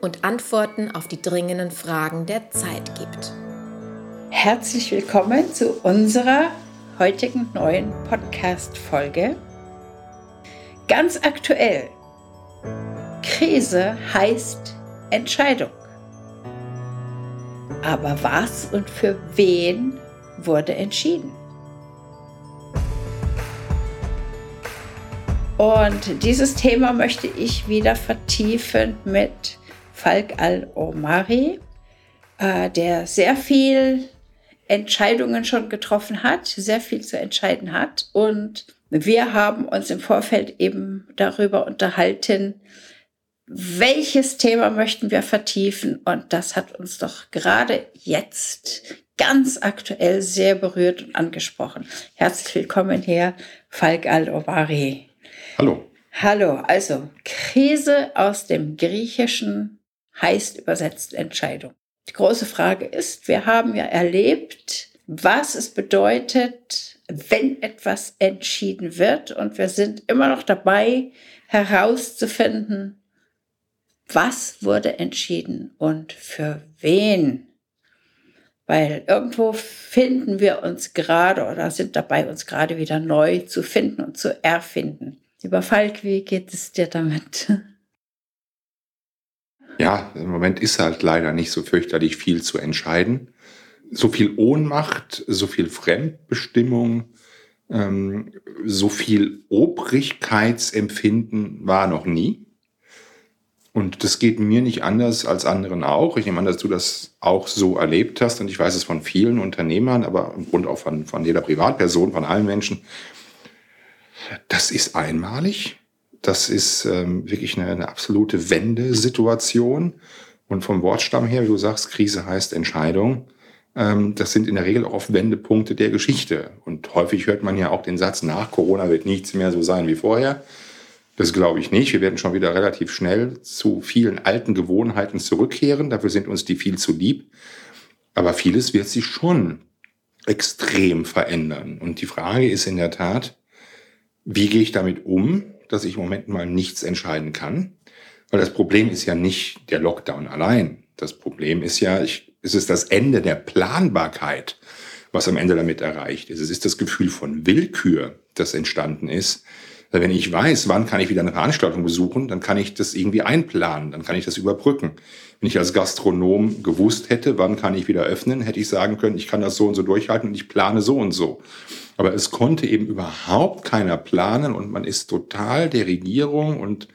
und Antworten auf die dringenden Fragen der Zeit gibt. Herzlich willkommen zu unserer heutigen neuen Podcast-Folge. Ganz aktuell. Krise heißt Entscheidung. Aber was und für wen wurde entschieden? Und dieses Thema möchte ich wieder vertiefen mit Falk Al-Omari, äh, der sehr viel Entscheidungen schon getroffen hat, sehr viel zu entscheiden hat. Und wir haben uns im Vorfeld eben darüber unterhalten, welches Thema möchten wir vertiefen. Und das hat uns doch gerade jetzt ganz aktuell sehr berührt und angesprochen. Herzlich willkommen hier, Falk Al-Omari. Hallo. Hallo, also Krise aus dem Griechischen heißt übersetzt Entscheidung. Die große Frage ist, wir haben ja erlebt, was es bedeutet, wenn etwas entschieden wird. Und wir sind immer noch dabei, herauszufinden, was wurde entschieden und für wen. Weil irgendwo finden wir uns gerade oder sind dabei, uns gerade wieder neu zu finden und zu erfinden. Lieber Falk, wie geht es dir damit? Ja, im Moment ist halt leider nicht so fürchterlich viel zu entscheiden. So viel Ohnmacht, so viel Fremdbestimmung, ähm, so viel Obrigkeitsempfinden war noch nie. Und das geht mir nicht anders als anderen auch. Ich nehme an, dass du das auch so erlebt hast. Und ich weiß es von vielen Unternehmern, aber im Grunde auch von, von jeder Privatperson, von allen Menschen. Das ist einmalig. Das ist ähm, wirklich eine, eine absolute Wendesituation. Und vom Wortstamm her, wie du sagst, Krise heißt Entscheidung. Ähm, das sind in der Regel auch oft Wendepunkte der Geschichte. Und häufig hört man ja auch den Satz, nach Corona wird nichts mehr so sein wie vorher. Das glaube ich nicht. Wir werden schon wieder relativ schnell zu vielen alten Gewohnheiten zurückkehren. Dafür sind uns die viel zu lieb. Aber vieles wird sich schon extrem verändern. Und die Frage ist in der Tat, wie gehe ich damit um? Dass ich im Moment mal nichts entscheiden kann. Weil das Problem ist ja nicht der Lockdown allein. Das Problem ist ja, ich, es ist das Ende der Planbarkeit, was am Ende damit erreicht ist. Es ist das Gefühl von Willkür, das entstanden ist. Wenn ich weiß, wann kann ich wieder eine Veranstaltung besuchen, dann kann ich das irgendwie einplanen, dann kann ich das überbrücken. Wenn ich als Gastronom gewusst hätte, wann kann ich wieder öffnen, hätte ich sagen können, ich kann das so und so durchhalten und ich plane so und so. Aber es konnte eben überhaupt keiner planen und man ist total der Regierung und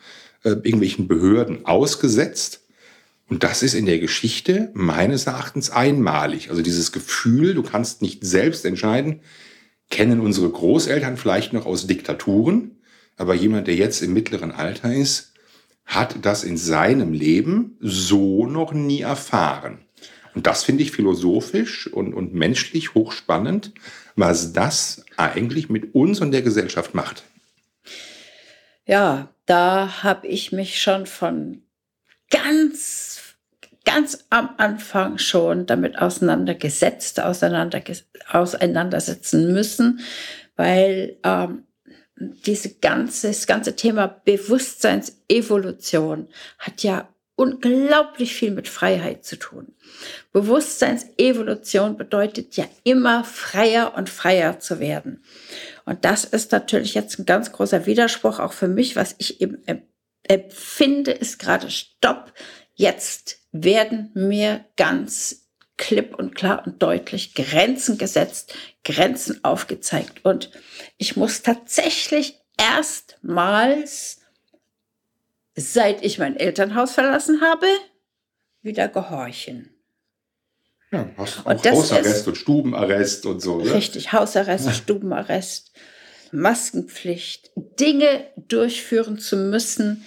äh, irgendwelchen Behörden ausgesetzt. Und das ist in der Geschichte meines Erachtens einmalig. Also dieses Gefühl, du kannst nicht selbst entscheiden, kennen unsere Großeltern vielleicht noch aus Diktaturen, aber jemand, der jetzt im mittleren Alter ist, hat das in seinem Leben so noch nie erfahren. Und das finde ich philosophisch und, und menschlich hochspannend, was das eigentlich mit uns und der Gesellschaft macht. Ja, da habe ich mich schon von ganz, ganz am Anfang schon damit auseinandergesetzt, auseinanderges auseinandersetzen müssen, weil ähm, diese ganze, das ganze Thema Bewusstseinsevolution hat ja unglaublich viel mit Freiheit zu tun. Bewusstseinsevolution bedeutet ja immer freier und freier zu werden. Und das ist natürlich jetzt ein ganz großer Widerspruch auch für mich, was ich eben empfinde, ist gerade Stopp. Jetzt werden mir ganz klipp und klar und deutlich Grenzen gesetzt, Grenzen aufgezeigt. Und ich muss tatsächlich erstmals seit ich mein Elternhaus verlassen habe, wieder gehorchen. Ja, hast und Hausarrest und Stubenarrest und so. Oder? Richtig, Hausarrest, ja. Stubenarrest, Maskenpflicht, Dinge durchführen zu müssen,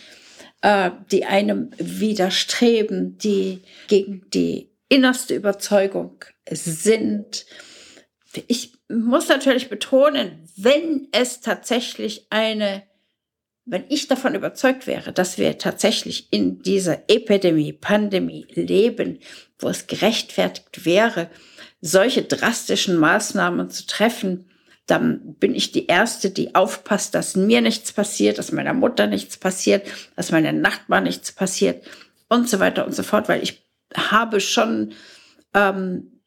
äh, die einem widerstreben, die gegen die innerste Überzeugung sind. Ich muss natürlich betonen, wenn es tatsächlich eine, wenn ich davon überzeugt wäre, dass wir tatsächlich in dieser Epidemie, Pandemie leben, wo es gerechtfertigt wäre, solche drastischen Maßnahmen zu treffen, dann bin ich die Erste, die aufpasst, dass mir nichts passiert, dass meiner Mutter nichts passiert, dass meiner Nachbarn nichts passiert und so weiter und so fort, weil ich habe schon ähm,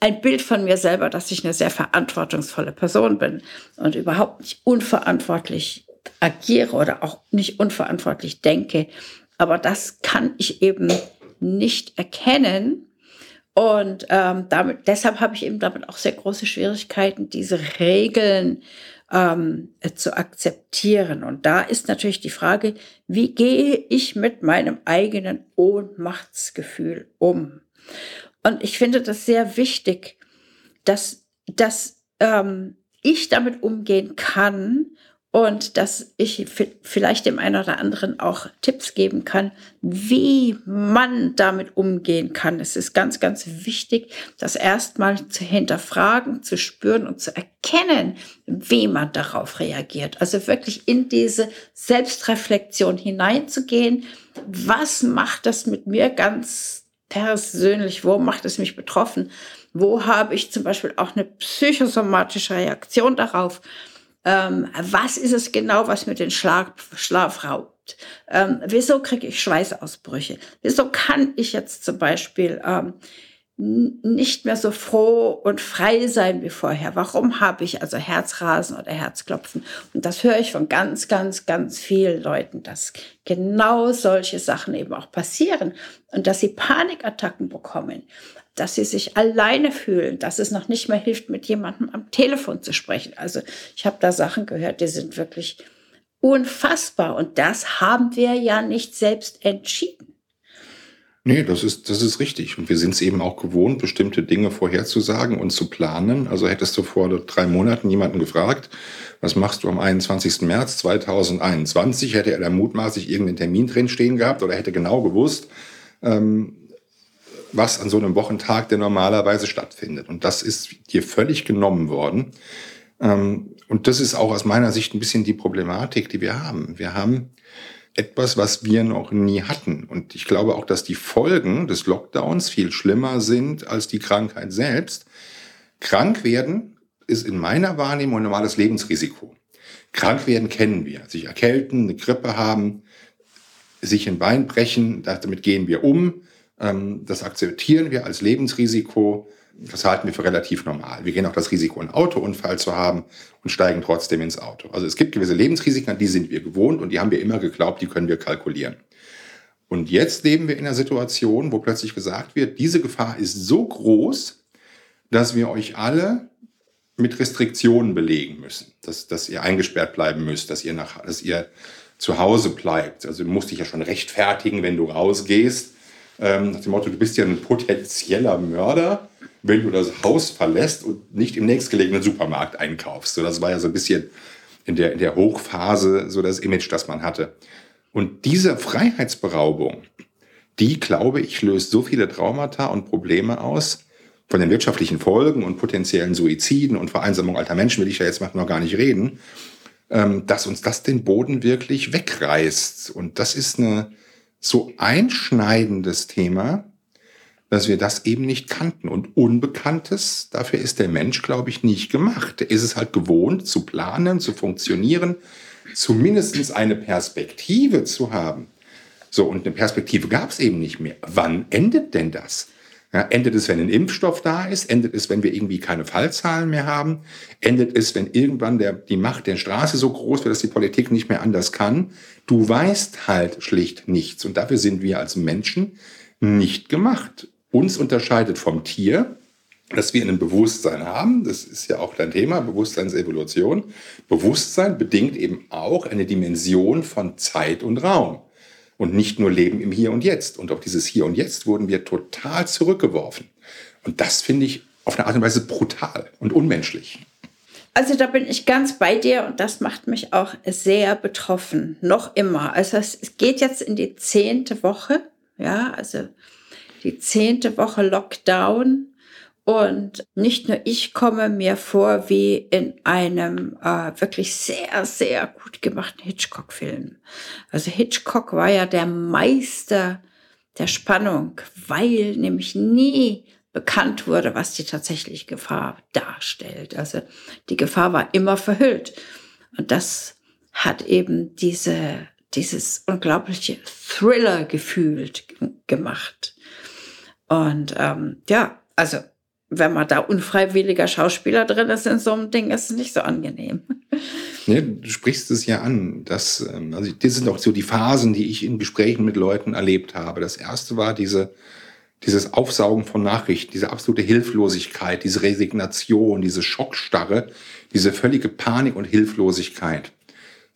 ein Bild von mir selber, dass ich eine sehr verantwortungsvolle Person bin und überhaupt nicht unverantwortlich agiere oder auch nicht unverantwortlich denke. Aber das kann ich eben nicht erkennen. Und ähm, damit, deshalb habe ich eben damit auch sehr große Schwierigkeiten, diese Regeln ähm, zu akzeptieren. Und da ist natürlich die Frage, wie gehe ich mit meinem eigenen Ohnmachtsgefühl um? Und ich finde das sehr wichtig, dass, dass ähm, ich damit umgehen kann und dass ich vielleicht dem einen oder anderen auch Tipps geben kann, wie man damit umgehen kann. Es ist ganz, ganz wichtig, das erstmal zu hinterfragen, zu spüren und zu erkennen, wie man darauf reagiert. Also wirklich in diese Selbstreflexion hineinzugehen. Was macht das mit mir ganz persönlich? Wo macht es mich betroffen? Wo habe ich zum Beispiel auch eine psychosomatische Reaktion darauf? Ähm, was ist es genau, was mir den Schlaf, Schlaf raubt? Ähm, wieso kriege ich Schweißausbrüche? Wieso kann ich jetzt zum Beispiel ähm, nicht mehr so froh und frei sein wie vorher? Warum habe ich also Herzrasen oder Herzklopfen? Und das höre ich von ganz, ganz, ganz vielen Leuten, dass genau solche Sachen eben auch passieren und dass sie Panikattacken bekommen dass sie sich alleine fühlen, dass es noch nicht mehr hilft, mit jemandem am Telefon zu sprechen. Also ich habe da Sachen gehört, die sind wirklich unfassbar. Und das haben wir ja nicht selbst entschieden. Nee, das ist, das ist richtig. Und wir sind es eben auch gewohnt, bestimmte Dinge vorherzusagen und zu planen. Also hättest du vor drei Monaten jemanden gefragt, was machst du am 21. März 2021, hätte er da mutmaßlich irgendeinen Termin drin stehen gehabt oder hätte genau gewusst, ähm, was an so einem Wochentag, der normalerweise stattfindet. Und das ist dir völlig genommen worden. Ähm, und das ist auch aus meiner Sicht ein bisschen die Problematik, die wir haben. Wir haben etwas, was wir noch nie hatten. Und ich glaube auch, dass die Folgen des Lockdowns viel schlimmer sind als die Krankheit selbst. Krank werden ist in meiner Wahrnehmung ein normales Lebensrisiko. Krank werden kennen wir. Sich erkälten, eine Grippe haben, sich ein Bein brechen, damit gehen wir um. Ähm, das akzeptieren wir als Lebensrisiko. Das halten wir für relativ normal. Wir gehen auch das Risiko, einen Autounfall zu haben und steigen trotzdem ins Auto. Also es gibt gewisse Lebensrisiken, an die sind wir gewohnt und die haben wir immer geglaubt, die können wir kalkulieren. Und jetzt leben wir in einer Situation, wo plötzlich gesagt wird, diese Gefahr ist so groß, dass wir euch alle mit Restriktionen belegen müssen, dass, dass ihr eingesperrt bleiben müsst, dass ihr, nach, dass ihr zu Hause bleibt. Also du musst dich ja schon rechtfertigen, wenn du rausgehst ähm, nach dem Motto, du bist ja ein potenzieller Mörder, wenn du das Haus verlässt und nicht im nächstgelegenen Supermarkt einkaufst. So, das war ja so ein bisschen in der, in der Hochphase so das Image, das man hatte. Und diese Freiheitsberaubung, die, glaube ich, löst so viele Traumata und Probleme aus, von den wirtschaftlichen Folgen und potenziellen Suiziden und Vereinsamung alter Menschen will ich ja jetzt noch gar nicht reden, ähm, dass uns das den Boden wirklich wegreißt. Und das ist eine, so einschneidendes Thema, dass wir das eben nicht kannten. Und Unbekanntes, dafür ist der Mensch, glaube ich, nicht gemacht. Er ist es halt gewohnt, zu planen, zu funktionieren, zumindest eine Perspektive zu haben. So, und eine Perspektive gab es eben nicht mehr. Wann endet denn das? Ja, endet es, wenn ein Impfstoff da ist? Endet es, wenn wir irgendwie keine Fallzahlen mehr haben? Endet es, wenn irgendwann der, die Macht der Straße so groß wird, dass die Politik nicht mehr anders kann? Du weißt halt schlicht nichts. Und dafür sind wir als Menschen nicht gemacht. Uns unterscheidet vom Tier, dass wir ein Bewusstsein haben. Das ist ja auch dein Thema, Bewusstseinsevolution. Bewusstsein bedingt eben auch eine Dimension von Zeit und Raum und nicht nur leben im Hier und Jetzt. Und auf dieses Hier und Jetzt wurden wir total zurückgeworfen. Und das finde ich auf eine Art und Weise brutal und unmenschlich. Also da bin ich ganz bei dir und das macht mich auch sehr betroffen, noch immer. Also es geht jetzt in die zehnte Woche, ja, also die zehnte Woche Lockdown. Und nicht nur ich komme mir vor wie in einem äh, wirklich sehr, sehr gut gemachten Hitchcock-Film. Also Hitchcock war ja der Meister der Spannung, weil nämlich nie bekannt wurde, was die tatsächliche Gefahr darstellt. Also die Gefahr war immer verhüllt. Und das hat eben diese, dieses unglaubliche Thriller-Gefühl gemacht. Und ähm, ja, also wenn man da unfreiwilliger Schauspieler drin ist in so einem Ding, ist es nicht so angenehm. Ja, du sprichst es ja an. Das, ähm, also das sind auch so die Phasen, die ich in Gesprächen mit Leuten erlebt habe. Das erste war diese, dieses Aufsaugen von Nachrichten, diese absolute Hilflosigkeit, diese Resignation, diese Schockstarre, diese völlige Panik und Hilflosigkeit.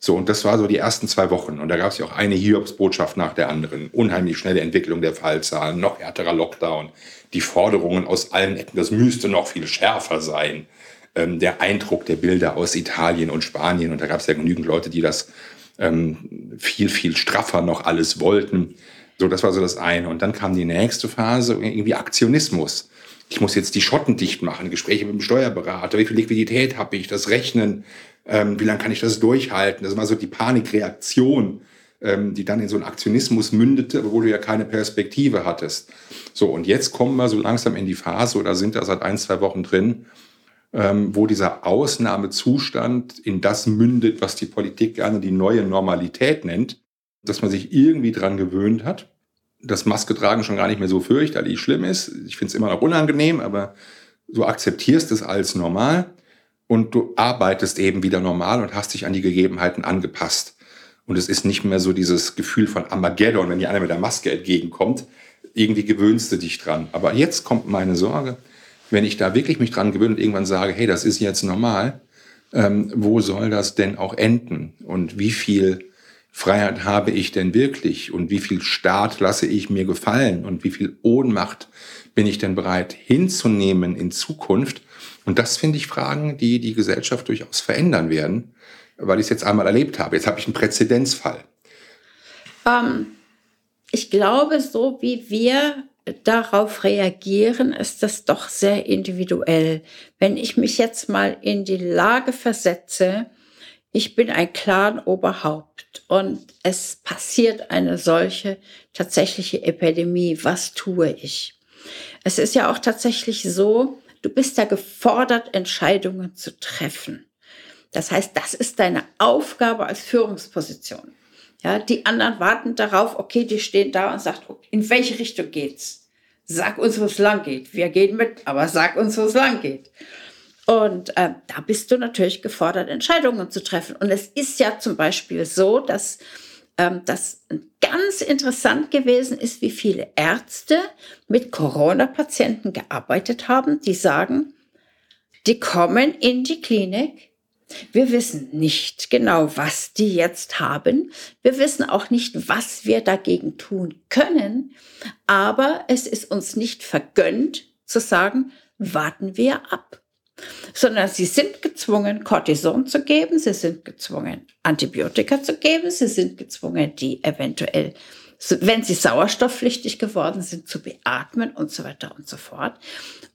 So, und das war so die ersten zwei Wochen. Und da gab es ja auch eine Hiobsbotschaft nach der anderen. Unheimlich schnelle Entwicklung der Fallzahlen, noch härterer Lockdown, die Forderungen aus allen Ecken, das müsste noch viel schärfer sein. Ähm, der Eindruck der Bilder aus Italien und Spanien. Und da gab es ja genügend Leute, die das ähm, viel, viel straffer noch alles wollten. So, das war so das eine. Und dann kam die nächste Phase, irgendwie Aktionismus. Ich muss jetzt die Schotten dicht machen, Gespräche mit dem Steuerberater, wie viel Liquidität habe ich, das Rechnen, ähm, wie lange kann ich das durchhalten? Das war so die Panikreaktion, ähm, die dann in so einen Aktionismus mündete, obwohl du ja keine Perspektive hattest. So, und jetzt kommen wir so langsam in die Phase, oder sind da seit ein, zwei Wochen drin, ähm, wo dieser Ausnahmezustand in das mündet, was die Politik gerne die neue Normalität nennt dass man sich irgendwie dran gewöhnt hat, dass Maske tragen schon gar nicht mehr so fürchterlich schlimm ist. Ich finde es immer noch unangenehm, aber du akzeptierst es als normal und du arbeitest eben wieder normal und hast dich an die Gegebenheiten angepasst. Und es ist nicht mehr so dieses Gefühl von Armageddon, wenn dir einer mit der Maske entgegenkommt. Irgendwie gewöhnst du dich dran. Aber jetzt kommt meine Sorge, wenn ich da wirklich mich dran gewöhne und irgendwann sage, hey, das ist jetzt normal, ähm, wo soll das denn auch enden? Und wie viel Freiheit habe ich denn wirklich und wie viel Staat lasse ich mir gefallen und wie viel Ohnmacht bin ich denn bereit hinzunehmen in Zukunft? Und das finde ich Fragen, die die Gesellschaft durchaus verändern werden, weil ich es jetzt einmal erlebt habe. Jetzt habe ich einen Präzedenzfall. Ähm, ich glaube, so wie wir darauf reagieren, ist das doch sehr individuell. Wenn ich mich jetzt mal in die Lage versetze, ich bin ein Clan-Oberhaupt und es passiert eine solche tatsächliche Epidemie. Was tue ich? Es ist ja auch tatsächlich so, du bist ja gefordert, Entscheidungen zu treffen. Das heißt, das ist deine Aufgabe als Führungsposition. Ja, die anderen warten darauf, okay, die stehen da und sagt, in welche Richtung geht's? Sag uns, wo es lang geht. Wir gehen mit, aber sag uns, wo es lang geht. Und äh, da bist du natürlich gefordert, Entscheidungen zu treffen. Und es ist ja zum Beispiel so, dass ähm, das ganz interessant gewesen ist, wie viele Ärzte mit Corona-Patienten gearbeitet haben, die sagen, die kommen in die Klinik. Wir wissen nicht genau, was die jetzt haben. Wir wissen auch nicht, was wir dagegen tun können. Aber es ist uns nicht vergönnt zu sagen, warten wir ab sondern sie sind gezwungen, Cortison zu geben, sie sind gezwungen, Antibiotika zu geben, sie sind gezwungen, die eventuell, wenn sie sauerstoffpflichtig geworden sind, zu beatmen und so weiter und so fort.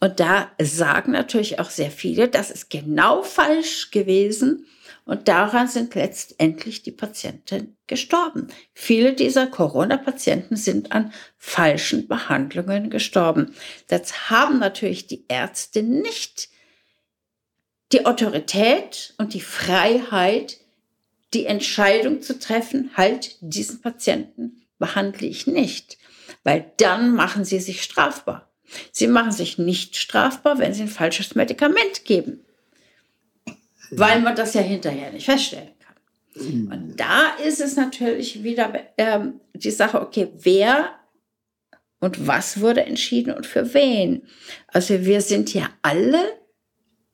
Und da sagen natürlich auch sehr viele, das ist genau falsch gewesen. Und daran sind letztendlich die Patienten gestorben. Viele dieser Corona-Patienten sind an falschen Behandlungen gestorben. Das haben natürlich die Ärzte nicht die Autorität und die Freiheit, die Entscheidung zu treffen, halt diesen Patienten behandle ich nicht, weil dann machen sie sich strafbar. Sie machen sich nicht strafbar, wenn sie ein falsches Medikament geben, weil man das ja hinterher nicht feststellen kann. Und da ist es natürlich wieder ähm, die Sache, okay, wer und was wurde entschieden und für wen? Also wir sind ja alle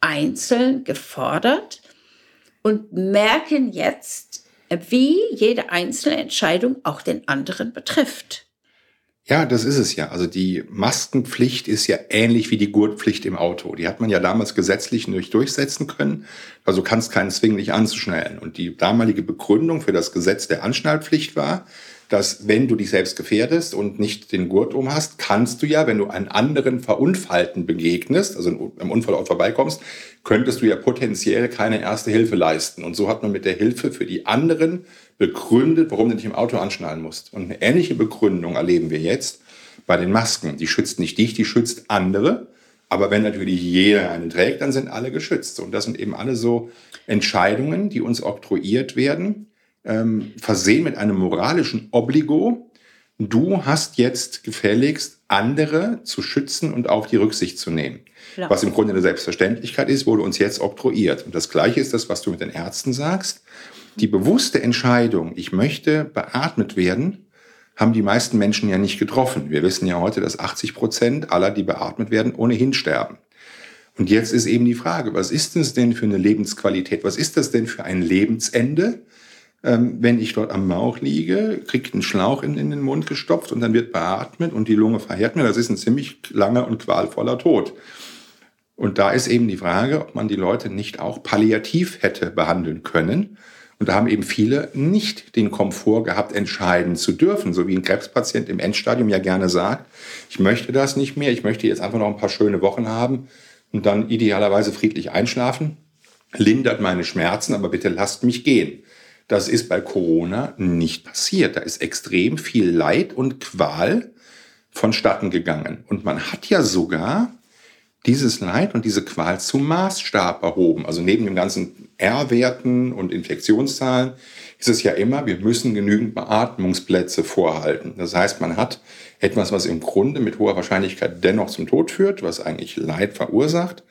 einzeln gefordert und merken jetzt, wie jede einzelne Entscheidung auch den anderen betrifft. Ja, das ist es ja. Also die Maskenpflicht ist ja ähnlich wie die Gurtpflicht im Auto. Die hat man ja damals gesetzlich nicht durchsetzen können. Also kannst keinen zwingen, dich anzuschnallen. Und die damalige Begründung für das Gesetz der Anschnallpflicht war, dass wenn du dich selbst gefährdest und nicht den Gurt um hast, kannst du ja, wenn du einen anderen Verunfallten begegnest, also im Unfallort vorbeikommst, könntest du ja potenziell keine erste Hilfe leisten. Und so hat man mit der Hilfe für die anderen begründet, warum du dich im Auto anschnallen musst. Und eine ähnliche Begründung erleben wir jetzt bei den Masken. Die schützt nicht dich, die schützt andere. Aber wenn natürlich jeder einen trägt, dann sind alle geschützt. Und das sind eben alle so Entscheidungen, die uns oktroyiert werden, ähm, versehen mit einem moralischen Obligo. Du hast jetzt gefälligst, andere zu schützen und auf die Rücksicht zu nehmen. Ja. Was im Grunde eine Selbstverständlichkeit ist, wurde uns jetzt oktroyiert. Und das Gleiche ist das, was du mit den Ärzten sagst. Die bewusste Entscheidung, ich möchte beatmet werden, haben die meisten Menschen ja nicht getroffen. Wir wissen ja heute, dass 80 Prozent aller, die beatmet werden, ohnehin sterben. Und jetzt ist eben die Frage, was ist das denn für eine Lebensqualität? Was ist das denn für ein Lebensende? Ähm, wenn ich dort am Bauch liege, kriegt ein Schlauch in, in, den Mund gestopft und dann wird beatmet und die Lunge verheert mir. Das ist ein ziemlich langer und qualvoller Tod. Und da ist eben die Frage, ob man die Leute nicht auch palliativ hätte behandeln können. Und da haben eben viele nicht den Komfort gehabt, entscheiden zu dürfen, so wie ein Krebspatient im Endstadium ja gerne sagt, ich möchte das nicht mehr, ich möchte jetzt einfach noch ein paar schöne Wochen haben und dann idealerweise friedlich einschlafen, lindert meine Schmerzen, aber bitte lasst mich gehen. Das ist bei Corona nicht passiert. Da ist extrem viel Leid und Qual vonstatten gegangen. Und man hat ja sogar dieses Leid und diese Qual zum Maßstab erhoben. Also neben den ganzen R-Werten und Infektionszahlen ist es ja immer, wir müssen genügend Beatmungsplätze vorhalten. Das heißt, man hat etwas, was im Grunde mit hoher Wahrscheinlichkeit dennoch zum Tod führt, was eigentlich Leid verursacht,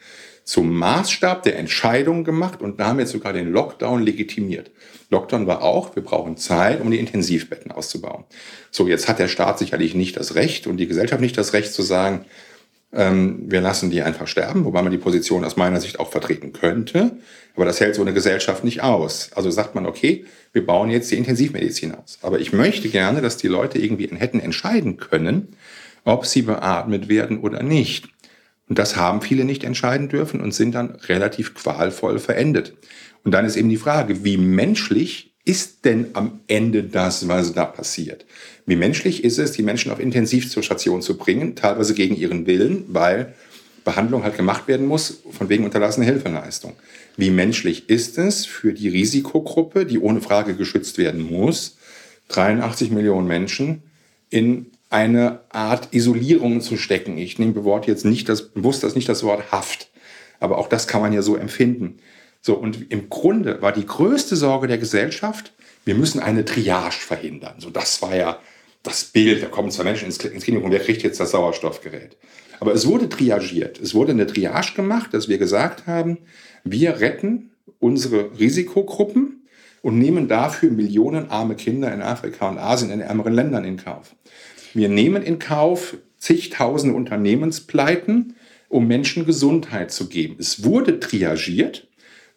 zum Maßstab der Entscheidung gemacht und damit sogar den Lockdown legitimiert. Lockdown war auch, wir brauchen Zeit, um die Intensivbetten auszubauen. So, jetzt hat der Staat sicherlich nicht das Recht und die Gesellschaft nicht das Recht zu sagen, ähm, wir lassen die einfach sterben, wobei man die Position aus meiner Sicht auch vertreten könnte. Aber das hält so eine Gesellschaft nicht aus. Also sagt man, okay, wir bauen jetzt die Intensivmedizin aus. Aber ich möchte gerne, dass die Leute irgendwie hätten entscheiden können, ob sie beatmet werden oder nicht. Und das haben viele nicht entscheiden dürfen und sind dann relativ qualvoll verendet. Und dann ist eben die Frage, wie menschlich ist denn am Ende das, was da passiert? Wie menschlich ist es, die Menschen auf Intensiv zur Station zu bringen, teilweise gegen ihren Willen, weil Behandlung halt gemacht werden muss, von wegen unterlassener Hilfeleistung. Wie menschlich ist es für die Risikogruppe, die ohne Frage geschützt werden muss, 83 Millionen Menschen in eine Art Isolierung zu stecken. Ich nehme bewusst jetzt nicht das, bewusst das nicht das Wort Haft, aber auch das kann man ja so empfinden. So, und im Grunde war die größte Sorge der Gesellschaft, wir müssen eine Triage verhindern. So, das war ja das Bild, da kommen zwei Menschen ins, Klinikum, wer kriegt jetzt das Sauerstoffgerät? Aber es wurde triagiert. Es wurde eine Triage gemacht, dass wir gesagt haben, wir retten unsere Risikogruppen und nehmen dafür Millionen arme Kinder in Afrika und Asien, in ärmeren Ländern in Kauf. Wir nehmen in Kauf zigtausende Unternehmenspleiten, um Menschen Gesundheit zu geben. Es wurde triagiert,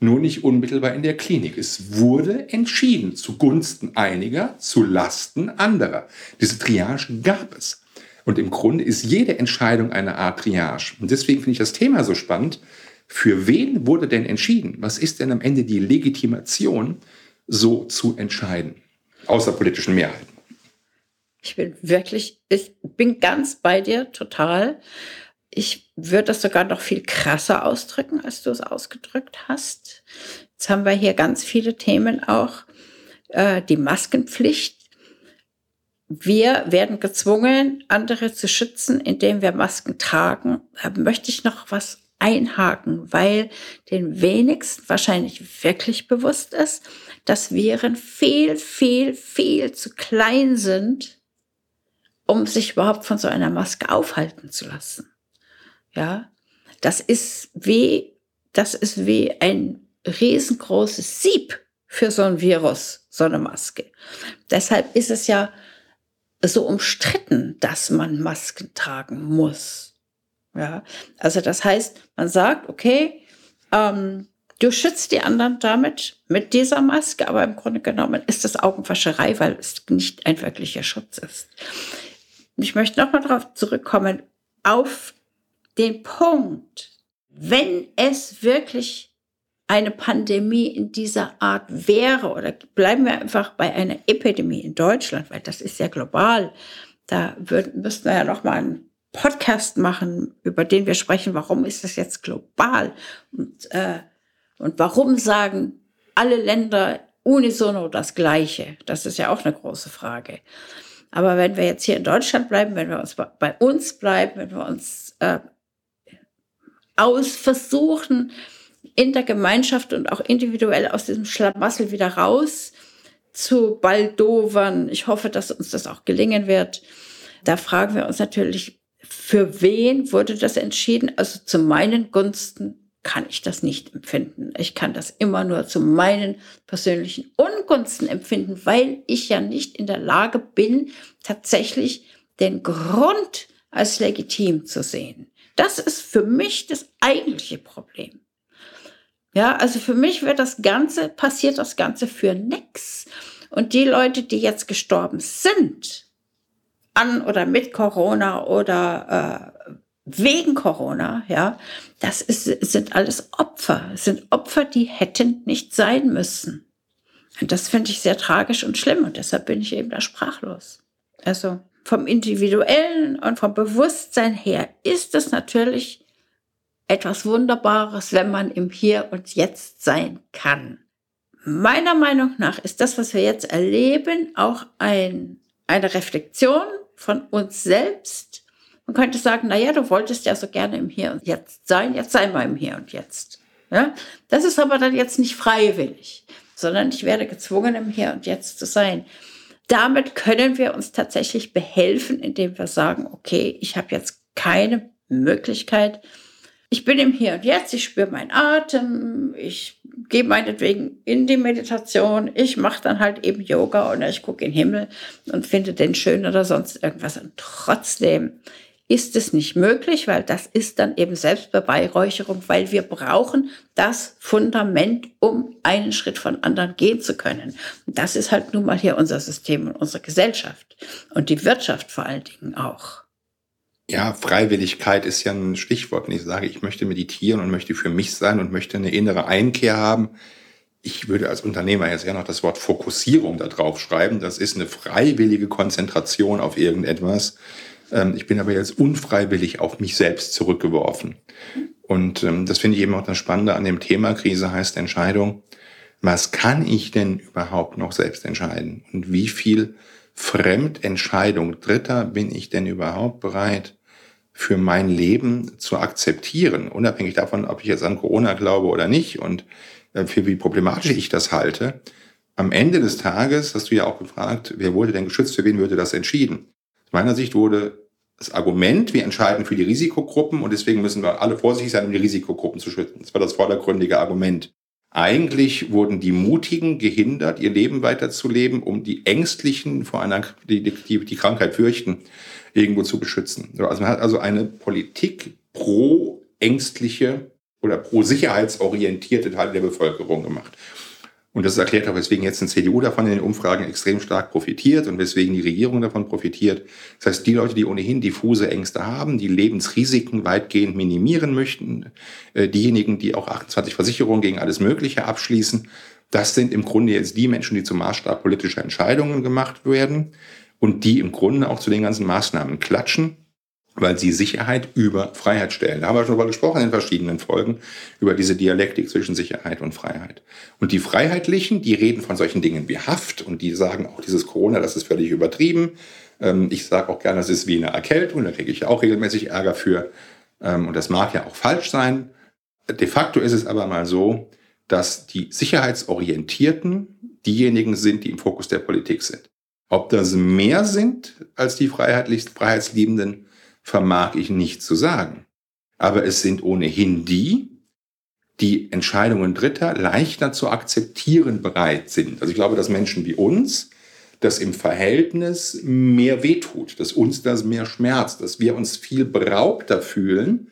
nur nicht unmittelbar in der Klinik. Es wurde entschieden zugunsten einiger, zu Lasten anderer. Diese Triage gab es. Und im Grunde ist jede Entscheidung eine Art Triage. Und deswegen finde ich das Thema so spannend. Für wen wurde denn entschieden? Was ist denn am Ende die Legitimation, so zu entscheiden? Außer politischen Mehrheiten. Ich bin wirklich, ich bin ganz bei dir, total. Ich würde das sogar noch viel krasser ausdrücken, als du es ausgedrückt hast. Jetzt haben wir hier ganz viele Themen auch. Äh, die Maskenpflicht. Wir werden gezwungen, andere zu schützen, indem wir Masken tragen. Da möchte ich noch was einhaken, weil den wenigsten wahrscheinlich wirklich bewusst ist, dass Viren viel, viel, viel zu klein sind, um sich überhaupt von so einer Maske aufhalten zu lassen. Ja, das ist wie, das ist wie ein riesengroßes Sieb für so ein Virus, so eine Maske. Deshalb ist es ja so umstritten, dass man Masken tragen muss. Ja, also das heißt, man sagt, okay, ähm, du schützt die anderen damit, mit dieser Maske, aber im Grunde genommen ist das Augenwascherei, weil es nicht ein wirklicher Schutz ist ich möchte nochmal darauf zurückkommen, auf den Punkt, wenn es wirklich eine Pandemie in dieser Art wäre, oder bleiben wir einfach bei einer Epidemie in Deutschland, weil das ist ja global, da würden, müssten wir ja noch mal einen Podcast machen, über den wir sprechen, warum ist das jetzt global und, äh, und warum sagen alle Länder unisono das Gleiche? Das ist ja auch eine große Frage. Aber wenn wir jetzt hier in Deutschland bleiben, wenn wir uns bei uns bleiben, wenn wir uns äh, aus versuchen, in der Gemeinschaft und auch individuell aus diesem Schlamassel wieder raus zu baldovern. Ich hoffe, dass uns das auch gelingen wird. Da fragen wir uns natürlich, für wen wurde das entschieden? Also zu meinen Gunsten kann ich das nicht empfinden. Ich kann das immer nur zu meinen persönlichen Ungunsten empfinden, weil ich ja nicht in der Lage bin, tatsächlich den Grund als legitim zu sehen. Das ist für mich das eigentliche Problem. Ja, also für mich wird das Ganze, passiert das Ganze für nix. Und die Leute, die jetzt gestorben sind, an oder mit Corona oder äh, wegen Corona, ja, das ist, sind alles Opfer, sind Opfer, die hätten nicht sein müssen. Und das finde ich sehr tragisch und schlimm und deshalb bin ich eben da sprachlos. Also vom individuellen und vom Bewusstsein her ist es natürlich etwas Wunderbares, wenn man im Hier und Jetzt sein kann. Meiner Meinung nach ist das, was wir jetzt erleben, auch ein, eine Reflexion von uns selbst. Man könnte sagen, na ja, du wolltest ja so gerne im Hier und Jetzt sein, jetzt sei mal im Hier und Jetzt. Ja? Das ist aber dann jetzt nicht freiwillig, sondern ich werde gezwungen, im Hier und Jetzt zu sein. Damit können wir uns tatsächlich behelfen, indem wir sagen, okay, ich habe jetzt keine Möglichkeit, ich bin im Hier und Jetzt, ich spüre meinen Atem, ich gehe meinetwegen in die Meditation, ich mache dann halt eben Yoga oder ich gucke in den Himmel und finde den schön oder sonst irgendwas. Und trotzdem ist es nicht möglich, weil das ist dann eben Selbstbeweihräucherung, weil wir brauchen das Fundament, um einen Schritt von anderen gehen zu können. Und das ist halt nun mal hier unser System und unsere Gesellschaft und die Wirtschaft vor allen Dingen auch. Ja, Freiwilligkeit ist ja ein Stichwort. Wenn ich sage, ich möchte meditieren und möchte für mich sein und möchte eine innere Einkehr haben, ich würde als Unternehmer jetzt eher noch das Wort Fokussierung da drauf schreiben. Das ist eine freiwillige Konzentration auf irgendetwas. Ähm, ich bin aber jetzt unfreiwillig auf mich selbst zurückgeworfen. Und ähm, das finde ich eben auch das Spannende an dem Thema Krise heißt Entscheidung. Was kann ich denn überhaupt noch selbst entscheiden? Und wie viel Fremdentscheidung Dritter bin ich denn überhaupt bereit für mein Leben zu akzeptieren, unabhängig davon, ob ich jetzt an Corona glaube oder nicht und äh, für wie problematisch ich das halte. Am Ende des Tages hast du ja auch gefragt, wer wurde denn geschützt, für wen würde das entschieden? Aus meiner Sicht wurde das Argument, wir entscheiden für die Risikogruppen und deswegen müssen wir alle vorsichtig sein, um die Risikogruppen zu schützen. Das war das vordergründige Argument. Eigentlich wurden die Mutigen gehindert, ihr Leben weiterzuleben, um die Ängstlichen vor einer, die, die, die Krankheit fürchten, irgendwo zu beschützen. Also man hat also eine Politik pro ängstliche oder pro sicherheitsorientierte Teile der Bevölkerung gemacht. Und das erklärt auch, weswegen jetzt ein CDU davon in den Umfragen extrem stark profitiert und weswegen die Regierung davon profitiert. Das heißt, die Leute, die ohnehin diffuse Ängste haben, die Lebensrisiken weitgehend minimieren möchten, äh, diejenigen, die auch 28 Versicherungen gegen alles Mögliche abschließen, das sind im Grunde jetzt die Menschen, die zum Maßstab politischer Entscheidungen gemacht werden und die im Grunde auch zu den ganzen Maßnahmen klatschen weil sie Sicherheit über Freiheit stellen. Da haben wir schon mal gesprochen in verschiedenen Folgen über diese Dialektik zwischen Sicherheit und Freiheit. Und die Freiheitlichen, die reden von solchen Dingen wie Haft und die sagen auch, dieses Corona, das ist völlig übertrieben. Ähm, ich sage auch gerne, das ist wie eine Erkältung, da kriege ich auch regelmäßig Ärger für. Ähm, und das mag ja auch falsch sein. De facto ist es aber mal so, dass die Sicherheitsorientierten diejenigen sind, die im Fokus der Politik sind. Ob das mehr sind als die Freiheitsliebenden, vermag ich nicht zu sagen. Aber es sind ohnehin die, die Entscheidungen Dritter leichter zu akzeptieren bereit sind. Also ich glaube, dass Menschen wie uns das im Verhältnis mehr wehtut, dass uns das mehr schmerzt, dass wir uns viel beraubter fühlen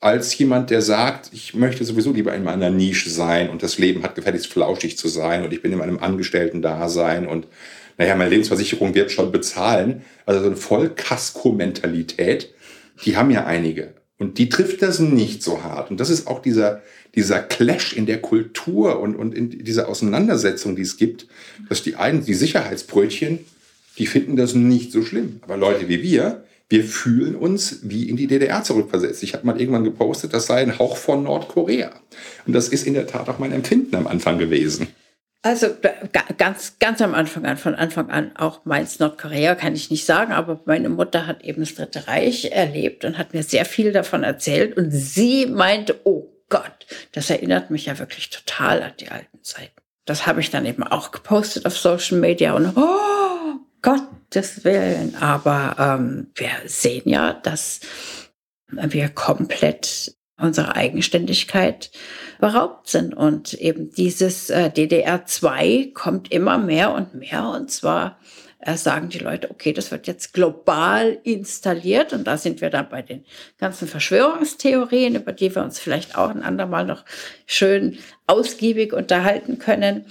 als jemand, der sagt, ich möchte sowieso lieber in meiner Nische sein und das Leben hat gefälligst flauschig zu sein und ich bin in meinem Angestellten-Dasein und naja, meine Lebensversicherung wird schon bezahlen. Also so eine Vollkasko-Mentalität, die haben ja einige. Und die trifft das nicht so hart. Und das ist auch dieser, dieser Clash in der Kultur und, und in dieser Auseinandersetzung, die es gibt, dass die einen, die Sicherheitsbrötchen, die finden das nicht so schlimm. Aber Leute wie wir, wir fühlen uns wie in die DDR zurückversetzt. Ich habe mal irgendwann gepostet, das sei ein Hauch von Nordkorea. Und das ist in der Tat auch mein Empfinden am Anfang gewesen. Also ganz, ganz am Anfang an, von Anfang an, auch meins Nordkorea kann ich nicht sagen, aber meine Mutter hat eben das Dritte Reich erlebt und hat mir sehr viel davon erzählt und sie meinte, oh Gott, das erinnert mich ja wirklich total an die alten Zeiten. Das habe ich dann eben auch gepostet auf Social Media und oh Gottes Willen, aber ähm, wir sehen ja, dass wir komplett unserer Eigenständigkeit beraubt sind. Und eben dieses äh, DDR2 kommt immer mehr und mehr. Und zwar äh, sagen die Leute, okay, das wird jetzt global installiert. Und da sind wir dann bei den ganzen Verschwörungstheorien, über die wir uns vielleicht auch ein andermal noch schön ausgiebig unterhalten können.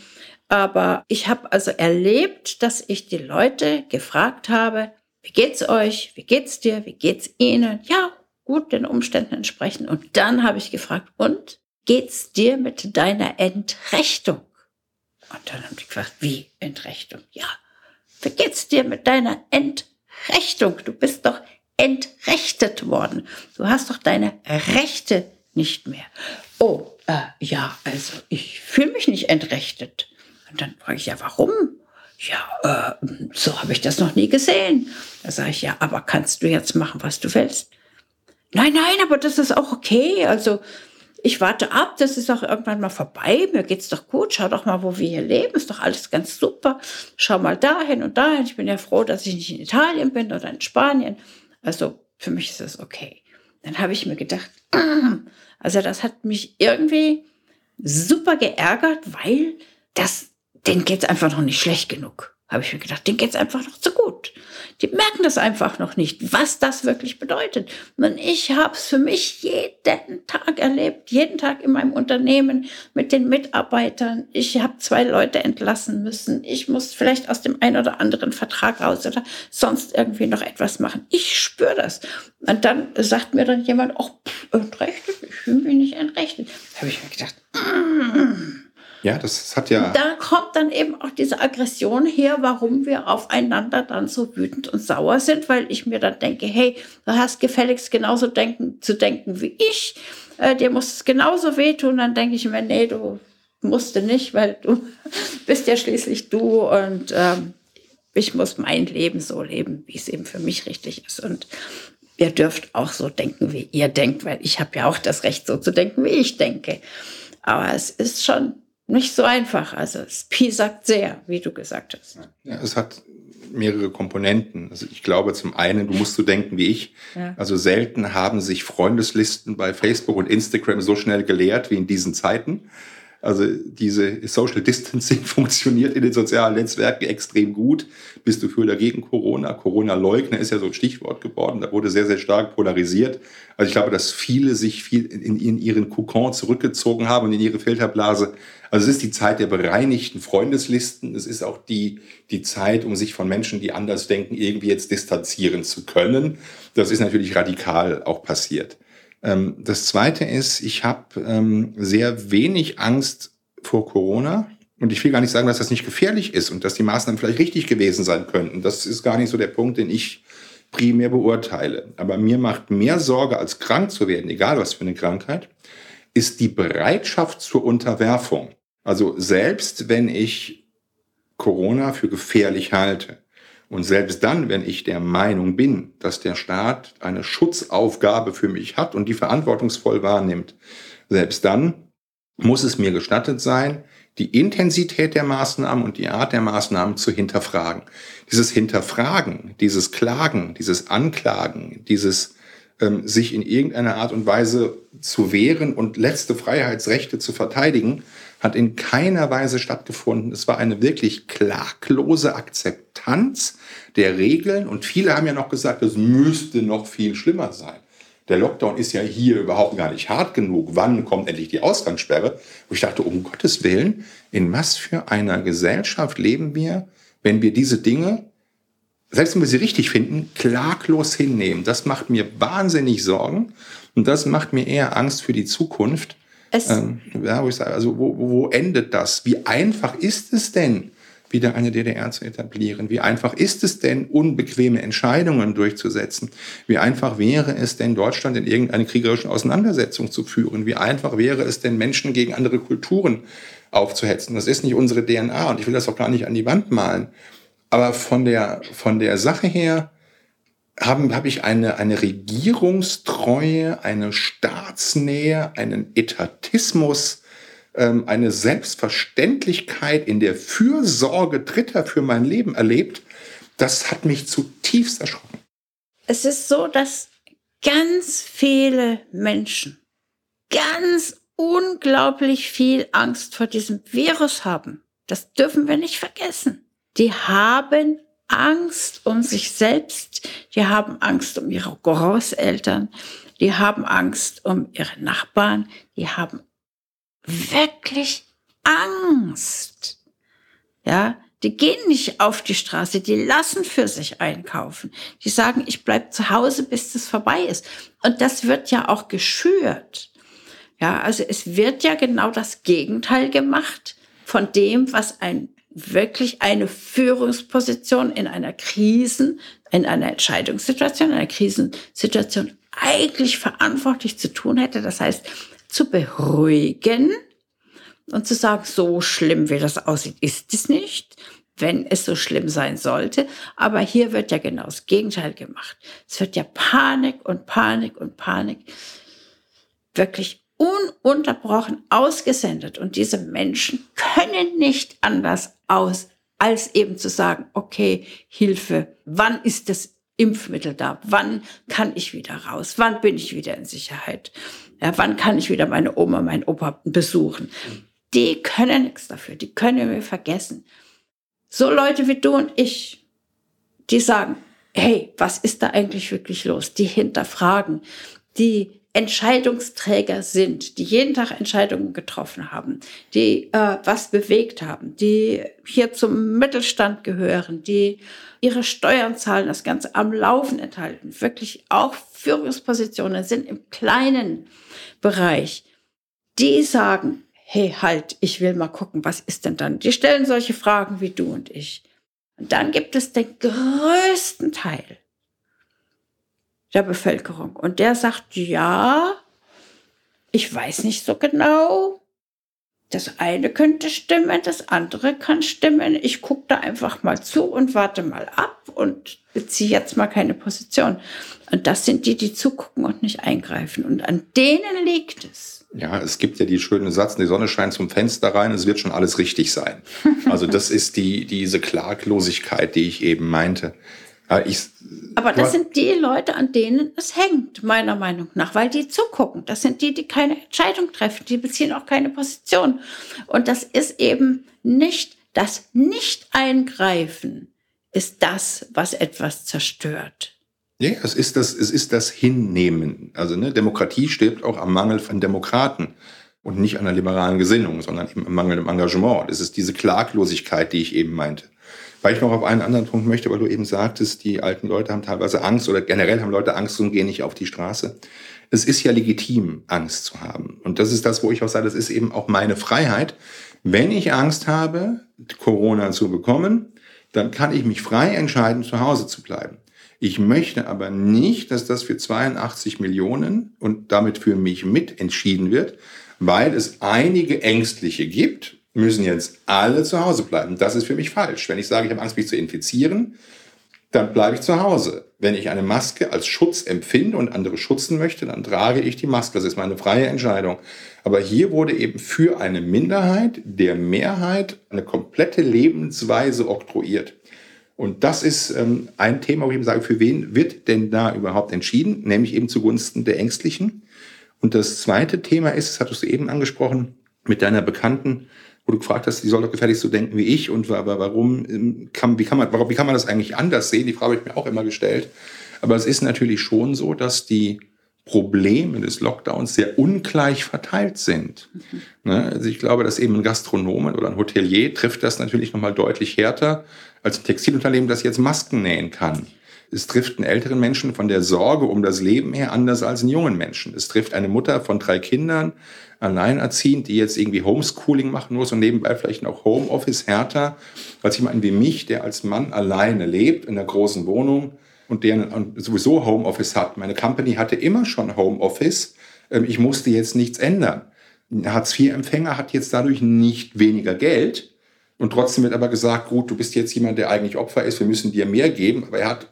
Aber ich habe also erlebt, dass ich die Leute gefragt habe, wie geht's euch? Wie geht's dir? Wie geht's Ihnen? Ja, gut den Umständen entsprechen. Und dann habe ich gefragt, und geht's dir mit deiner Entrechtung? Und dann haben die gefragt, wie Entrechtung? Ja, wie geht's dir mit deiner Entrechtung? Du bist doch entrechtet worden. Du hast doch deine Rechte nicht mehr. Oh, äh, ja, also ich fühle mich nicht entrechtet. Und dann frage ich ja, warum? Ja, äh, so habe ich das noch nie gesehen. Da sage ich, ja, aber kannst du jetzt machen, was du willst? Nein, nein, aber das ist auch okay. Also ich warte ab, das ist auch irgendwann mal vorbei. Mir geht's doch gut. Schau doch mal, wo wir hier leben. Ist doch alles ganz super. Schau mal dahin und dahin. Ich bin ja froh, dass ich nicht in Italien bin oder in Spanien. Also für mich ist das okay. Dann habe ich mir gedacht, also das hat mich irgendwie super geärgert, weil das, denen geht's einfach noch nicht schlecht genug habe ich mir gedacht, denen geht's einfach noch zu gut. Die merken das einfach noch nicht, was das wirklich bedeutet. Und ich habe es für mich jeden Tag erlebt, jeden Tag in meinem Unternehmen mit den Mitarbeitern. Ich habe zwei Leute entlassen müssen. Ich muss vielleicht aus dem einen oder anderen Vertrag raus oder sonst irgendwie noch etwas machen. Ich spüre das. Und dann sagt mir dann jemand, ach, entrechtet, ich fühle mich nicht entrechtet. Da habe ich mir gedacht, mm. Ja, das hat ja. Da kommt dann eben auch diese Aggression her, warum wir aufeinander dann so wütend und sauer sind, weil ich mir dann denke, hey, du hast gefälligst genauso denken, zu denken wie ich. Äh, dir muss es genauso wehtun. Dann denke ich mir, nee, du musste nicht, weil du bist ja schließlich du und ähm, ich muss mein Leben so leben, wie es eben für mich richtig ist. Und ihr dürft auch so denken, wie ihr denkt, weil ich habe ja auch das Recht, so zu denken, wie ich denke. Aber es ist schon nicht so einfach. Also es sagt sehr, wie du gesagt hast. Ja, es hat mehrere Komponenten. Also ich glaube zum einen, du musst so denken wie ich. Ja. Also selten haben sich Freundeslisten bei Facebook und Instagram so schnell geleert wie in diesen Zeiten. Also diese Social Distancing funktioniert in den sozialen Netzwerken extrem gut. Bist du für oder gegen Corona? Corona-Leugner ist ja so ein Stichwort geworden. Da wurde sehr, sehr stark polarisiert. Also ich glaube, dass viele sich viel in, in ihren Kokon zurückgezogen haben und in ihre Filterblase. Also es ist die Zeit der bereinigten Freundeslisten. Es ist auch die, die Zeit, um sich von Menschen, die anders denken, irgendwie jetzt distanzieren zu können. Das ist natürlich radikal auch passiert. Ähm, das Zweite ist, ich habe ähm, sehr wenig Angst vor Corona. Und ich will gar nicht sagen, dass das nicht gefährlich ist und dass die Maßnahmen vielleicht richtig gewesen sein könnten. Das ist gar nicht so der Punkt, den ich primär beurteile. Aber mir macht mehr Sorge, als krank zu werden, egal was für eine Krankheit, ist die Bereitschaft zur Unterwerfung. Also selbst wenn ich Corona für gefährlich halte, und selbst dann, wenn ich der Meinung bin, dass der Staat eine Schutzaufgabe für mich hat und die verantwortungsvoll wahrnimmt, selbst dann muss es mir gestattet sein, die Intensität der Maßnahmen und die Art der Maßnahmen zu hinterfragen. Dieses Hinterfragen, dieses Klagen, dieses Anklagen, dieses ähm, sich in irgendeiner Art und Weise zu wehren und letzte Freiheitsrechte zu verteidigen, hat in keiner Weise stattgefunden. Es war eine wirklich klaglose Akzeptanz der Regeln und viele haben ja noch gesagt, es müsste noch viel schlimmer sein. Der Lockdown ist ja hier überhaupt gar nicht hart genug. Wann kommt endlich die Ausgangssperre? Und ich dachte, um Gottes Willen, in was für einer Gesellschaft leben wir, wenn wir diese Dinge, selbst wenn wir sie richtig finden, klaglos hinnehmen? Das macht mir wahnsinnig Sorgen. Und das macht mir eher Angst für die Zukunft. Ähm, ja, wo ich sage, also wo, wo endet das? Wie einfach ist es denn, wieder eine DDR zu etablieren? Wie einfach ist es denn, unbequeme Entscheidungen durchzusetzen? Wie einfach wäre es denn, Deutschland in irgendeine kriegerische Auseinandersetzung zu führen? Wie einfach wäre es denn, Menschen gegen andere Kulturen aufzuhetzen? Das ist nicht unsere DNA und ich will das auch gar nicht an die Wand malen. Aber von der, von der Sache her habe hab ich eine, eine Regierungstreue, eine Staatsnähe, einen Etatismus, ähm, eine Selbstverständlichkeit in der Fürsorge Dritter für mein Leben erlebt, das hat mich zutiefst erschrocken. Es ist so, dass ganz viele Menschen ganz unglaublich viel Angst vor diesem Virus haben. Das dürfen wir nicht vergessen. Die haben Angst um sich selbst, die haben Angst um ihre Großeltern, die haben Angst um ihre Nachbarn, die haben wirklich Angst. Ja, die gehen nicht auf die Straße, die lassen für sich einkaufen. Die sagen, ich bleib zu Hause, bis das vorbei ist. Und das wird ja auch geschürt. Ja, also es wird ja genau das Gegenteil gemacht von dem, was ein wirklich eine Führungsposition in einer Krisen, in einer Entscheidungssituation, in einer Krisensituation eigentlich verantwortlich zu tun hätte. Das heißt, zu beruhigen und zu sagen, so schlimm wie das aussieht, ist es nicht, wenn es so schlimm sein sollte. Aber hier wird ja genau das Gegenteil gemacht. Es wird ja Panik und Panik und Panik wirklich ununterbrochen ausgesendet. Und diese Menschen können nicht anders aus, als eben zu sagen, okay, Hilfe, wann ist das Impfmittel da? Wann kann ich wieder raus? Wann bin ich wieder in Sicherheit? Ja, wann kann ich wieder meine Oma, meinen Opa besuchen? Die können nichts dafür, die können wir vergessen. So Leute wie du und ich, die sagen, hey, was ist da eigentlich wirklich los? Die hinterfragen, die Entscheidungsträger sind, die jeden Tag Entscheidungen getroffen haben, die äh, was bewegt haben, die hier zum Mittelstand gehören, die ihre Steuern zahlen, das Ganze am Laufen enthalten, wirklich auch Führungspositionen sind im kleinen Bereich, die sagen, hey, halt, ich will mal gucken, was ist denn dann? Die stellen solche Fragen wie du und ich. Und dann gibt es den größten Teil der Bevölkerung. Und der sagt, ja, ich weiß nicht so genau. Das eine könnte stimmen, das andere kann stimmen. Ich gucke da einfach mal zu und warte mal ab und beziehe jetzt mal keine Position. Und das sind die, die zugucken und nicht eingreifen. Und an denen liegt es. Ja, es gibt ja die schönen Satz, die Sonne scheint zum Fenster rein, es wird schon alles richtig sein. Also das ist die, diese Klaglosigkeit, die ich eben meinte. Ich, aber das sind die Leute, an denen es hängt, meiner Meinung nach, weil die zugucken. Das sind die, die keine Entscheidung treffen, die beziehen auch keine Position. Und das ist eben nicht das Nicht-Eingreifen, ist das, was etwas zerstört. Ja, es ist das, es ist das Hinnehmen. Also ne, Demokratie stirbt auch am Mangel von Demokraten und nicht an der liberalen Gesinnung, sondern am Mangel im Engagement. Es ist diese Klaglosigkeit, die ich eben meinte. Weil ich noch auf einen anderen Punkt möchte, weil du eben sagtest, die alten Leute haben teilweise Angst oder generell haben Leute Angst und gehen nicht auf die Straße. Es ist ja legitim, Angst zu haben. Und das ist das, wo ich auch sage, das ist eben auch meine Freiheit. Wenn ich Angst habe, Corona zu bekommen, dann kann ich mich frei entscheiden, zu Hause zu bleiben. Ich möchte aber nicht, dass das für 82 Millionen und damit für mich mit entschieden wird, weil es einige Ängstliche gibt, müssen jetzt alle zu Hause bleiben. Das ist für mich falsch. Wenn ich sage, ich habe Angst, mich zu infizieren, dann bleibe ich zu Hause. Wenn ich eine Maske als Schutz empfinde und andere schützen möchte, dann trage ich die Maske. Das ist meine freie Entscheidung. Aber hier wurde eben für eine Minderheit der Mehrheit eine komplette Lebensweise oktroyiert. Und das ist ähm, ein Thema, wo ich eben sage, für wen wird denn da überhaupt entschieden? Nämlich eben zugunsten der Ängstlichen. Und das zweite Thema ist, das hattest du eben angesprochen, mit deiner Bekannten, wo du gefragt hast, die soll doch gefährlich so denken wie ich und aber warum ähm, kann, wie kann man, warum, wie kann man das eigentlich anders sehen? Die Frage habe ich mir auch immer gestellt. Aber es ist natürlich schon so, dass die Probleme des Lockdowns sehr ungleich verteilt sind. Mhm. Also ich glaube, dass eben ein Gastronomen oder ein Hotelier trifft das natürlich nochmal deutlich härter als ein Textilunternehmen, das jetzt Masken nähen kann. Es trifft einen älteren Menschen von der Sorge um das Leben her anders als einen jungen Menschen. Es trifft eine Mutter von drei Kindern, alleinerziehend, die jetzt irgendwie Homeschooling machen muss und nebenbei vielleicht noch Homeoffice härter als jemanden wie mich, der als Mann alleine lebt in einer großen Wohnung und der sowieso Homeoffice hat. Meine Company hatte immer schon Homeoffice. Ähm, ich musste jetzt nichts ändern. Hartz-IV-Empfänger hat jetzt dadurch nicht weniger Geld. Und trotzdem wird aber gesagt, gut, du bist jetzt jemand, der eigentlich Opfer ist, wir müssen dir mehr geben. Aber er hat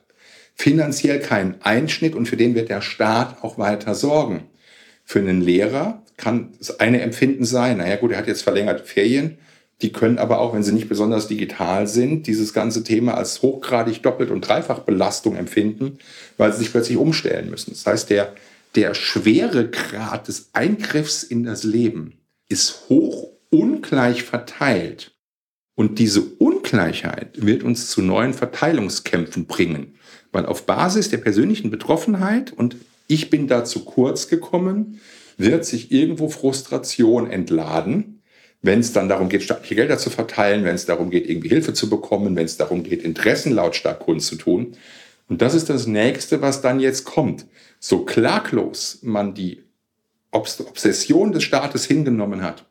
finanziell keinen Einschnitt und für den wird der Staat auch weiter sorgen. Für einen Lehrer kann das eine Empfinden sein, naja gut, er hat jetzt verlängerte Ferien, die können aber auch, wenn sie nicht besonders digital sind, dieses ganze Thema als hochgradig doppelt und dreifach Belastung empfinden, weil sie sich plötzlich umstellen müssen. Das heißt, der, der schwere Grad des Eingriffs in das Leben ist hoch ungleich verteilt. Und diese Ungleichheit wird uns zu neuen Verteilungskämpfen bringen. Weil auf Basis der persönlichen Betroffenheit und ich bin da zu kurz gekommen, wird sich irgendwo Frustration entladen, wenn es dann darum geht, staatliche Gelder zu verteilen, wenn es darum geht, irgendwie Hilfe zu bekommen, wenn es darum geht, Interessen lautstark kundzutun. Und das ist das Nächste, was dann jetzt kommt. So klaglos man die Obsession des Staates hingenommen hat,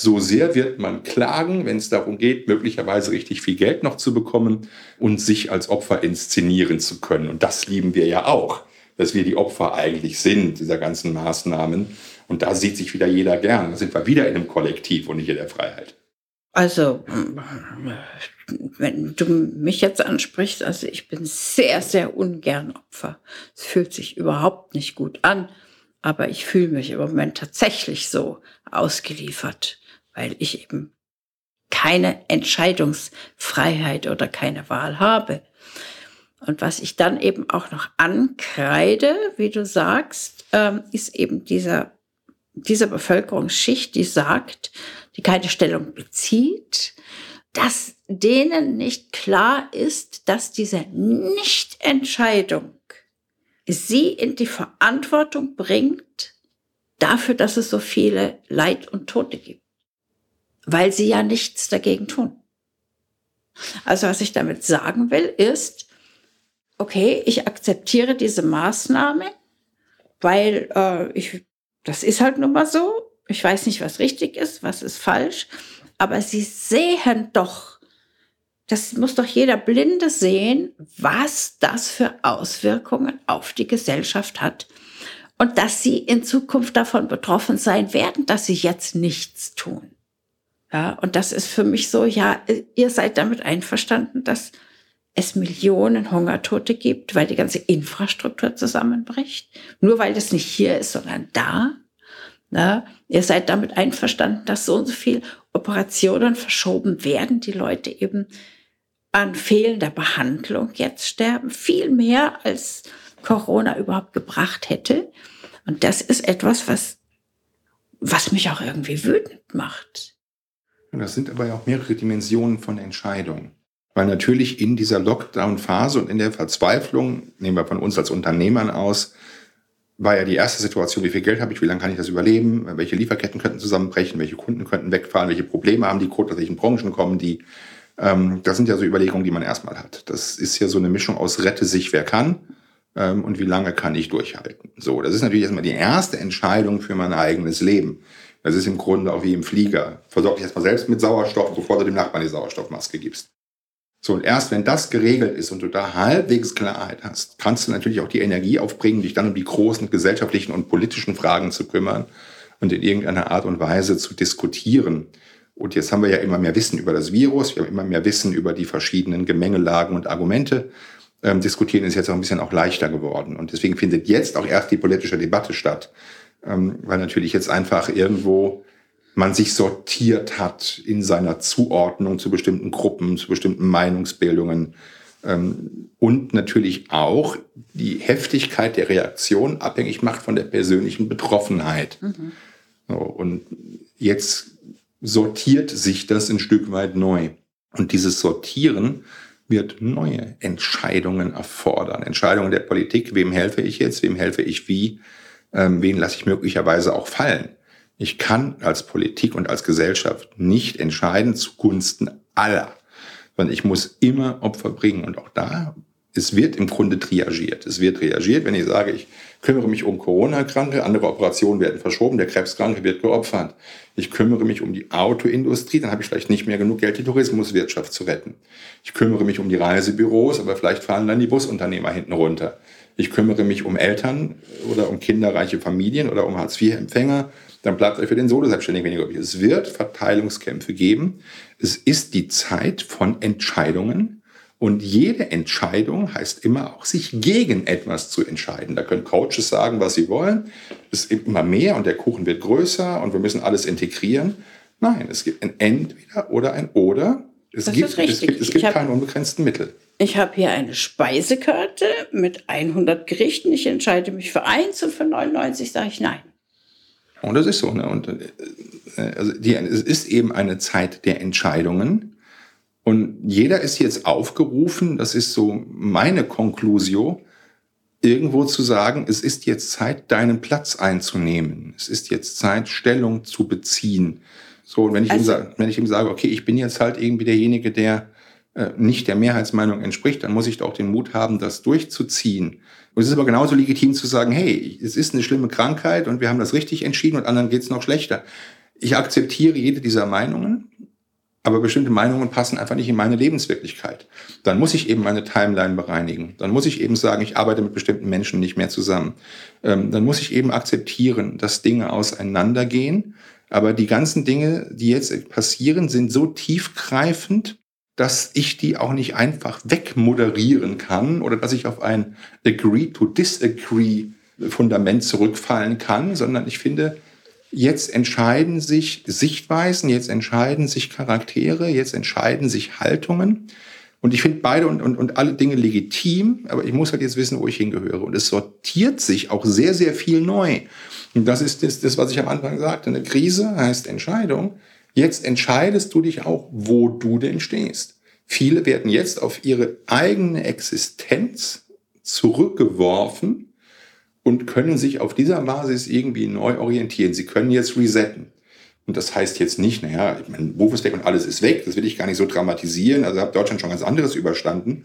so sehr wird man klagen, wenn es darum geht, möglicherweise richtig viel Geld noch zu bekommen und sich als Opfer inszenieren zu können. Und das lieben wir ja auch dass wir die Opfer eigentlich sind, dieser ganzen Maßnahmen. Und da sieht sich wieder jeder gern. Da sind wir wieder in einem Kollektiv und nicht in der Freiheit. Also, wenn du mich jetzt ansprichst, also ich bin sehr, sehr ungern Opfer. Es fühlt sich überhaupt nicht gut an, aber ich fühle mich im Moment tatsächlich so ausgeliefert, weil ich eben keine Entscheidungsfreiheit oder keine Wahl habe. Und was ich dann eben auch noch ankreide, wie du sagst, ähm, ist eben dieser, diese Bevölkerungsschicht, die sagt, die keine Stellung bezieht, dass denen nicht klar ist, dass diese Nichtentscheidung sie in die Verantwortung bringt dafür, dass es so viele Leid und Tote gibt, weil sie ja nichts dagegen tun. Also was ich damit sagen will, ist, okay, ich akzeptiere diese Maßnahme, weil äh, ich, das ist halt nun mal so. Ich weiß nicht, was richtig ist, was ist falsch, aber sie sehen doch, das muss doch jeder Blinde sehen, was das für Auswirkungen auf die Gesellschaft hat und dass sie in Zukunft davon betroffen sein werden, dass sie jetzt nichts tun. Ja, und das ist für mich so, ja, ihr seid damit einverstanden, dass es Millionen Hungertote gibt, weil die ganze Infrastruktur zusammenbricht. Nur weil das nicht hier ist, sondern da. Na, ihr seid damit einverstanden, dass so und so viel Operationen verschoben werden, die Leute eben an fehlender Behandlung jetzt sterben, viel mehr als Corona überhaupt gebracht hätte. Und das ist etwas, was, was mich auch irgendwie wütend macht. Das sind aber ja auch mehrere Dimensionen von Entscheidungen. Weil natürlich in dieser Lockdown-Phase und in der Verzweiflung, nehmen wir von uns als Unternehmern aus, war ja die erste Situation, wie viel Geld habe ich, wie lange kann ich das überleben, welche Lieferketten könnten zusammenbrechen, welche Kunden könnten wegfallen, welche Probleme haben die Code, aus welchen Branchen kommen die. Ähm, das sind ja so Überlegungen, die man erstmal hat. Das ist ja so eine Mischung aus rette sich, wer kann ähm, und wie lange kann ich durchhalten. So, das ist natürlich erstmal die erste Entscheidung für mein eigenes Leben. Das ist im Grunde auch wie im Flieger. Versorg dich erstmal selbst mit Sauerstoff, bevor du dem Nachbarn die Sauerstoffmaske gibst. So, und erst wenn das geregelt ist und du da halbwegs Klarheit hast, kannst du natürlich auch die Energie aufbringen, dich dann um die großen gesellschaftlichen und politischen Fragen zu kümmern und in irgendeiner Art und Weise zu diskutieren. Und jetzt haben wir ja immer mehr Wissen über das Virus, wir haben immer mehr Wissen über die verschiedenen Gemengelagen und Argumente. Ähm, diskutieren ist jetzt auch ein bisschen auch leichter geworden. Und deswegen findet jetzt auch erst die politische Debatte statt, ähm, weil natürlich jetzt einfach irgendwo man sich sortiert hat in seiner Zuordnung zu bestimmten Gruppen, zu bestimmten Meinungsbildungen ähm, und natürlich auch die Heftigkeit der Reaktion abhängig macht von der persönlichen Betroffenheit. Mhm. So, und jetzt sortiert sich das ein Stück weit neu. Und dieses Sortieren wird neue Entscheidungen erfordern. Entscheidungen der Politik, wem helfe ich jetzt, wem helfe ich wie, ähm, wen lasse ich möglicherweise auch fallen. Ich kann als Politik und als Gesellschaft nicht entscheiden zugunsten aller, sondern ich muss immer Opfer bringen. Und auch da es wird im Grunde triagiert. Es wird reagiert, wenn ich sage, ich kümmere mich um Corona-Kranke, andere Operationen werden verschoben, der Krebskranke wird geopfert. Ich kümmere mich um die Autoindustrie, dann habe ich vielleicht nicht mehr genug Geld, die Tourismuswirtschaft zu retten. Ich kümmere mich um die Reisebüros, aber vielleicht fallen dann die Busunternehmer hinten runter. Ich kümmere mich um Eltern oder um kinderreiche Familien oder um Hartz-IV-Empfänger, dann bleibt euch für den Solo-Selbstständigen weniger übrig. Es wird Verteilungskämpfe geben. Es ist die Zeit von Entscheidungen. Und jede Entscheidung heißt immer auch, sich gegen etwas zu entscheiden. Da können Coaches sagen, was sie wollen. Es ist immer mehr und der Kuchen wird größer und wir müssen alles integrieren. Nein, es gibt ein Entweder oder ein Oder. Es Das gibt, ist richtig. es gibt, es gibt hab- keine unbegrenzten Mittel. Ich habe hier eine Speisekarte mit 100 Gerichten. Ich entscheide mich für eins und für 99 sage ich nein. Und das ist so. Ne? Und, äh, also die, es ist eben eine Zeit der Entscheidungen. Und jeder ist jetzt aufgerufen, das ist so meine Conclusio, irgendwo zu sagen, es ist jetzt Zeit, deinen Platz einzunehmen. Es ist jetzt Zeit, Stellung zu beziehen. So, und wenn ich, ihm, Also- sage, wenn ich ihm sage, okay, ich bin jetzt halt irgendwie derjenige, der äh, nicht der Mehrheitsmeinung entspricht, dann muss ich doch den Mut haben, das durchzuziehen. Und es ist aber genauso legitim zu sagen, hey, es ist eine schlimme Krankheit und wir haben das richtig entschieden und anderen geht es noch schlechter. Ich akzeptiere jede dieser Meinungen, aber bestimmte Meinungen passen einfach nicht in meine Lebenswirklichkeit. Dann muss ich eben meine Timeline bereinigen. Dann muss ich eben sagen, ich arbeite mit bestimmten Menschen nicht mehr zusammen. Ähm, dann muss ich eben akzeptieren, dass Dinge auseinandergehen. Aber die ganzen Dinge, die jetzt passieren, sind so tiefgreifend, dass ich die auch nicht einfach wegmoderieren kann oder dass ich auf ein Agree to Disagree Fundament zurückfallen kann, sondern ich finde, jetzt entscheiden sich Sichtweisen, jetzt entscheiden sich Charaktere, jetzt entscheiden sich Haltungen. Und ich finde beide und, und, und alle Dinge legitim, aber ich muss halt jetzt wissen, wo ich hingehöre. Und es sortiert sich auch sehr, sehr viel neu. Und das ist das, das was ich am Anfang sagte. Eine Krise heißt Entscheidung. Jetzt entscheidest du dich auch, wo du denn stehst. Viele werden jetzt auf ihre eigene Existenz zurückgeworfen und können sich auf dieser Basis irgendwie neu orientieren. Sie können jetzt resetten. Und das heißt jetzt nicht, naja, mein Beruf ist weg und alles ist weg. Das will ich gar nicht so dramatisieren. Also hat Deutschland schon ganz anderes überstanden.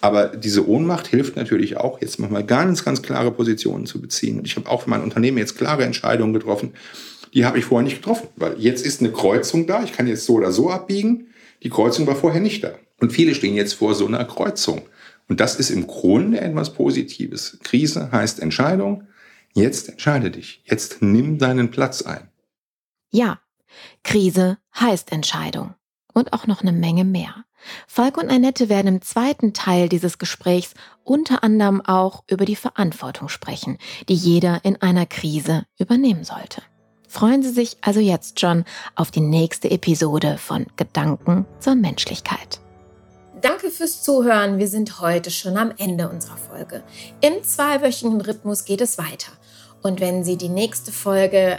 Aber diese Ohnmacht hilft natürlich auch, jetzt nochmal ganz, ganz klare Positionen zu beziehen. Und ich habe auch für mein Unternehmen jetzt klare Entscheidungen getroffen. Die habe ich vorher nicht getroffen, weil jetzt ist eine Kreuzung da. Ich kann jetzt so oder so abbiegen. Die Kreuzung war vorher nicht da. Und viele stehen jetzt vor so einer Kreuzung. Und das ist im Grunde etwas Positives. Krise heißt Entscheidung. Jetzt entscheide dich. Jetzt nimm deinen Platz ein. Ja, Krise heißt Entscheidung. Und auch noch eine Menge mehr. Falk und Annette werden im zweiten Teil dieses Gesprächs unter anderem auch über die Verantwortung sprechen, die jeder in einer Krise übernehmen sollte. Freuen Sie sich also jetzt schon auf die nächste Episode von Gedanken zur Menschlichkeit. Danke fürs Zuhören. Wir sind heute schon am Ende unserer Folge. Im zweiwöchigen Rhythmus geht es weiter. Und wenn Sie die nächste Folge